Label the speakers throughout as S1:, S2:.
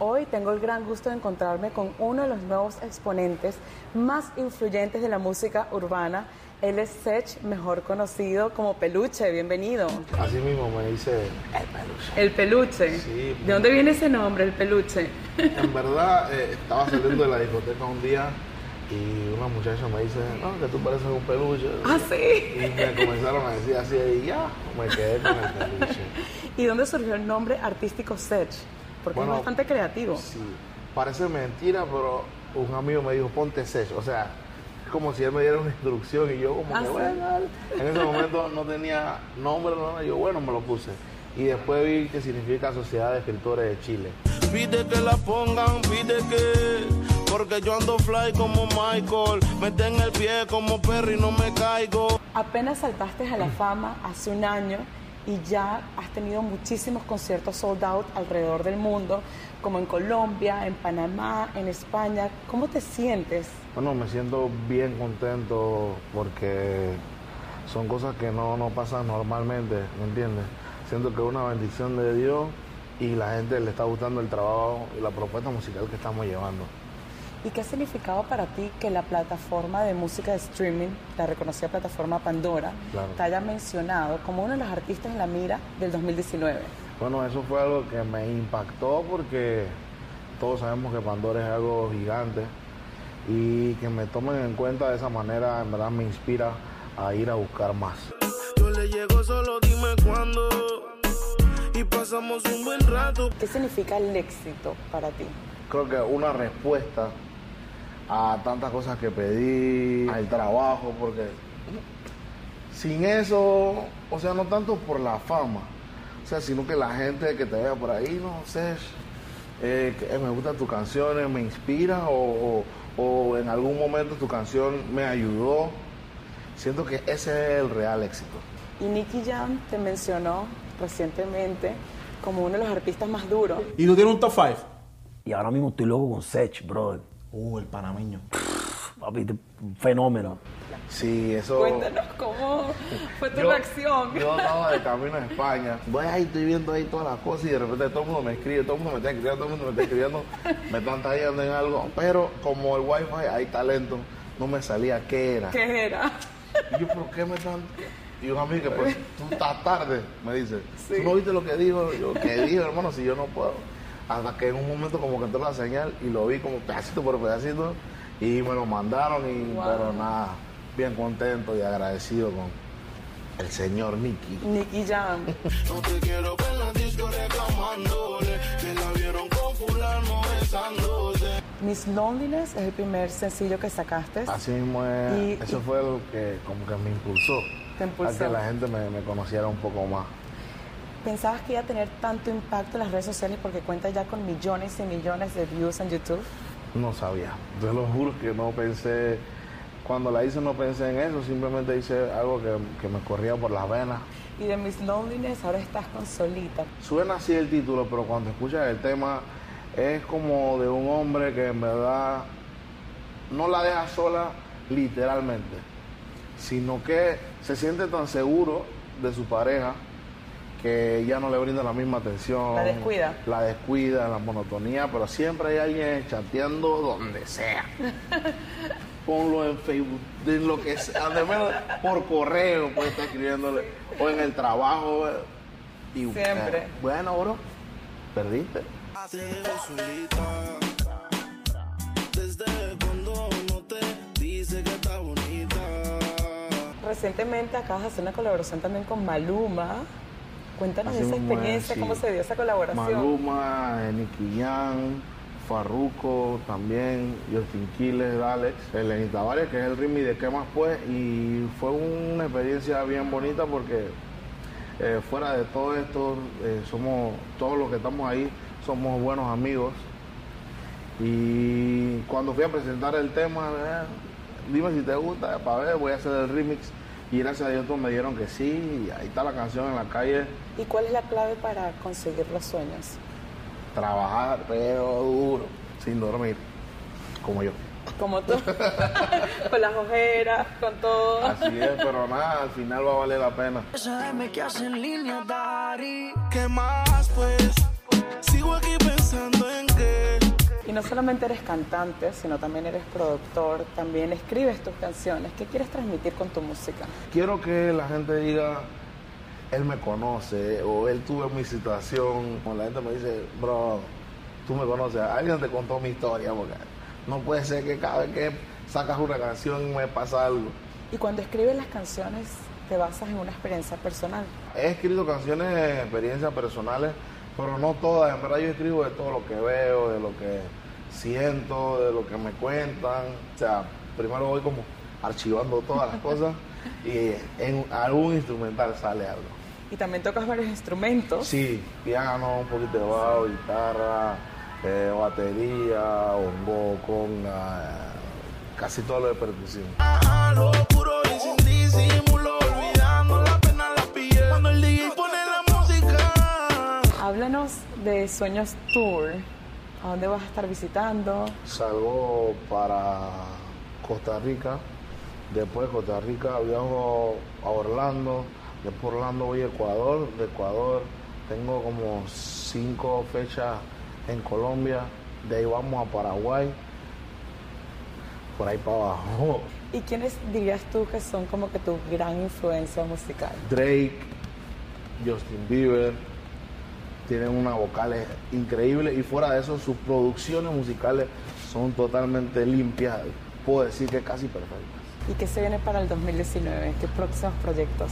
S1: Hoy tengo el gran gusto de encontrarme con uno de los nuevos exponentes más influyentes de la música urbana. Él es Sech, mejor conocido como Peluche. Bienvenido.
S2: Así mismo me dice el peluche.
S1: El Peluche.
S2: Sí.
S1: ¿De dónde viene ese nombre, el Peluche?
S2: En verdad, eh, estaba saliendo de la discoteca un día y una muchacha me dice, no, que tú pareces un peluche.
S1: Ah, sí.
S2: Y me comenzaron a decir así y ya, me quedé con el peluche.
S1: ¿Y dónde surgió el nombre artístico Sech? Porque
S2: Bueno,
S1: es bastante creativo.
S2: Sí, parece mentira, pero un amigo me dijo, ponte Sech. O sea, como si él me diera una instrucción y yo como
S1: Ah,
S2: que,
S1: sí.
S2: bueno, en ese momento no tenía nombre, no, yo bueno, me lo puse. Y después vi que significa Sociedad de Escritores de Chile. Pide que la pongan, pide que, porque yo ando fly como Michael, mete en el pie como Perry, no me caigo.
S1: Apenas saltaste a la fama hace un año y ya has tenido muchísimos conciertos sold out alrededor del mundo, como en Colombia, en Panamá, en España. ¿Cómo te sientes?
S2: Bueno, me siento bien contento porque son cosas que no, no pasan normalmente, ¿me entiendes? Siento que es una bendición de Dios y la gente le está gustando el trabajo y la propuesta musical que estamos llevando.
S1: ¿Y qué ha significado para ti que la plataforma de música de streaming, la reconocida plataforma Pandora,
S2: Claro.
S1: te haya mencionado como uno de los artistas en la mira del 2019?
S2: Bueno, eso fue algo que me impactó porque todos sabemos que Pandora es algo gigante y que me tomen en cuenta de esa manera en verdad me inspira a ir a buscar más. Yo le llego solo dime cuándo y pasamos un buen rato.
S1: ¿Qué significa el éxito para ti?
S2: Creo que una respuesta a tantas cosas que pedí, al trabajo, porque sin eso, o sea, no tanto por la fama, o sea, sino que la gente que te vea por ahí, no sé, eh, que me gustan tus canciones, me inspira o, o- o en algún momento tu canción me ayudó. Siento que ese es el real éxito.
S1: Y Nicky Jam te mencionó recientemente como uno de los artistas más duros.
S3: ¿Y tú tienes un top 5?
S4: Y ahora mismo estoy loco con Sech, brother.
S3: Uh, el panameño.
S4: Papi, un fenómeno.
S2: Sí, eso...
S1: Cuéntanos cómo fue tu
S2: Yo-
S1: reacción.
S2: Yo andaba de camino a España. Voy ahí, estoy viendo ahí todas las cosas y de repente todo el mundo me escribe, todo el mundo me está escribiendo, todo el mundo me está escribiendo, me están tallando en algo. Pero como el wifi hay talento, no me salía qué era.
S1: ¿Qué era?
S2: Y yo, ¿por qué me están...? Y un amigo que, pues, tú estás tarde, me dice.
S1: Sí.
S2: ¿Tú no viste lo que dijo? Yo, ¿qué dijo, hermano? Si yo no puedo. Hasta que en un momento como que entró la señal y lo vi como pedacito por pedacito y me lo mandaron y,
S1: Wow.
S2: pero nada, bien contento y agradecido con el señor Nicky.
S1: Nicky Jam.
S2: No te quiero ver la disco reclamándole que la vieron con fulano besándose.
S1: Miss Loneliness es el primer sencillo que sacaste.
S2: Así mismo es,
S1: Y-
S2: eso
S1: y-
S2: fue lo que como que me impulsó,
S1: Te impulsó.
S2: a que la gente me, me conociera un poco más.
S1: ¿Pensabas que iba a tener tanto impacto en las redes sociales porque cuenta ya con millones y millones de views en YouTube?
S2: No sabía, te lo juro que no pensé, cuando la hice no pensé en eso, simplemente hice algo que, que me corría por las venas.
S1: Y de Miss Loneliness ahora estás con Solita.
S2: Suena así el título, pero cuando escuchas el tema es como de un hombre que en verdad no la deja sola literalmente, sino que se siente tan seguro de su pareja que ya no le brinda la misma atención.
S1: La descuida.
S2: La descuida, la monotonía, pero siempre hay alguien chateando donde sea. Ponlo en Facebook, en lo que sea, menos por correo, puede estar escribiéndole, o en el trabajo. eh, y,
S1: Siempre.
S2: eh, bueno, bro, perdiste. Desde cuando no te dice que está bonita.
S1: Recientemente acabas de hacer una colaboración también con Maluma. Cuéntanos
S2: Así
S1: esa
S2: es,
S1: experiencia,
S2: sí.
S1: cómo se dio esa colaboración.
S2: Maluma, Nicky Jam, Farruko también, Justin Quiles, Alex, Elenita Varias, que es el ritmo de qué más pues, y fue una experiencia bien bonita porque eh, fuera de todo esto, eh, somos, todos los que estamos ahí, somos buenos amigos. Y cuando fui a presentar el tema, eh, dime si te gusta, para ver, voy a hacer el remix. Y gracias a Dios todos me dijeron que sí, y ahí está la canción en la calle.
S1: ¿Y cuál es la clave para conseguir los sueños?
S2: trabajar, pero duro, sin dormir, como yo.
S1: Como tú, con las ojeras, con todo.
S2: Así es, pero nada, al final va a valer la pena.
S5: Que hace en línea, Dari.
S6: ¿Qué más pues? Sigo aquí pensando en que
S1: Y no solamente eres cantante, sino también eres productor, también escribes tus canciones. ¿Qué quieres transmitir con tu música?
S2: Quiero que la gente diga, él me conoce o él tuvo mi situación. O la gente me dice, bro, tú me conoces, alguien te contó mi historia porque no puede ser que cada vez que sacas una canción me pasa algo.
S1: Y cuando escribes las canciones, te basas en una experiencia personal.
S2: He escrito canciones de experiencias personales, pero no todas. En verdad yo escribo de todo lo que veo, de lo que siento, de lo que me cuentan. O sea, primero voy como archivando todas las cosas y en algún instrumental sale algo.
S1: Y también tocas varios instrumentos.
S2: Sí, piano, un poquito de bajo, guitarra, eh, batería, bongo, conga, eh, casi todo lo de percusión.
S6: a lo puro y sin disimulo, olvidando la pena la piel. Cuando el DJ pone la música.
S1: Háblanos de Sueños Tour. ¿A dónde vas a estar visitando?
S2: Salgo para Costa Rica, después de Costa Rica viajo a Orlando, después de Orlando voy a Ecuador, de Ecuador tengo como cinco fechas en Colombia, de ahí vamos a Paraguay, por ahí para abajo.
S1: ¿Y quiénes dirías tú que son como que tu gran influencia musical?
S2: Drake, Justin Bieber, tienen unas vocales increíbles y fuera de eso sus producciones musicales son totalmente limpias, puedo decir que casi perfectas.
S1: ¿Y qué se viene para el 2019? ¿Qué próximos proyectos?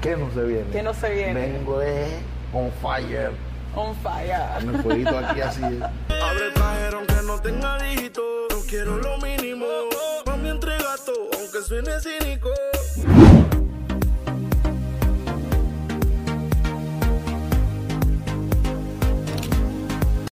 S2: ¿Qué no se viene?
S1: ¿Qué no se viene?
S2: Vengo eh, on fire.
S1: On fire.
S2: Mi fueguito aquí así.
S6: Abre el cajero aunque no tenga dígito. No quiero lo mínimo.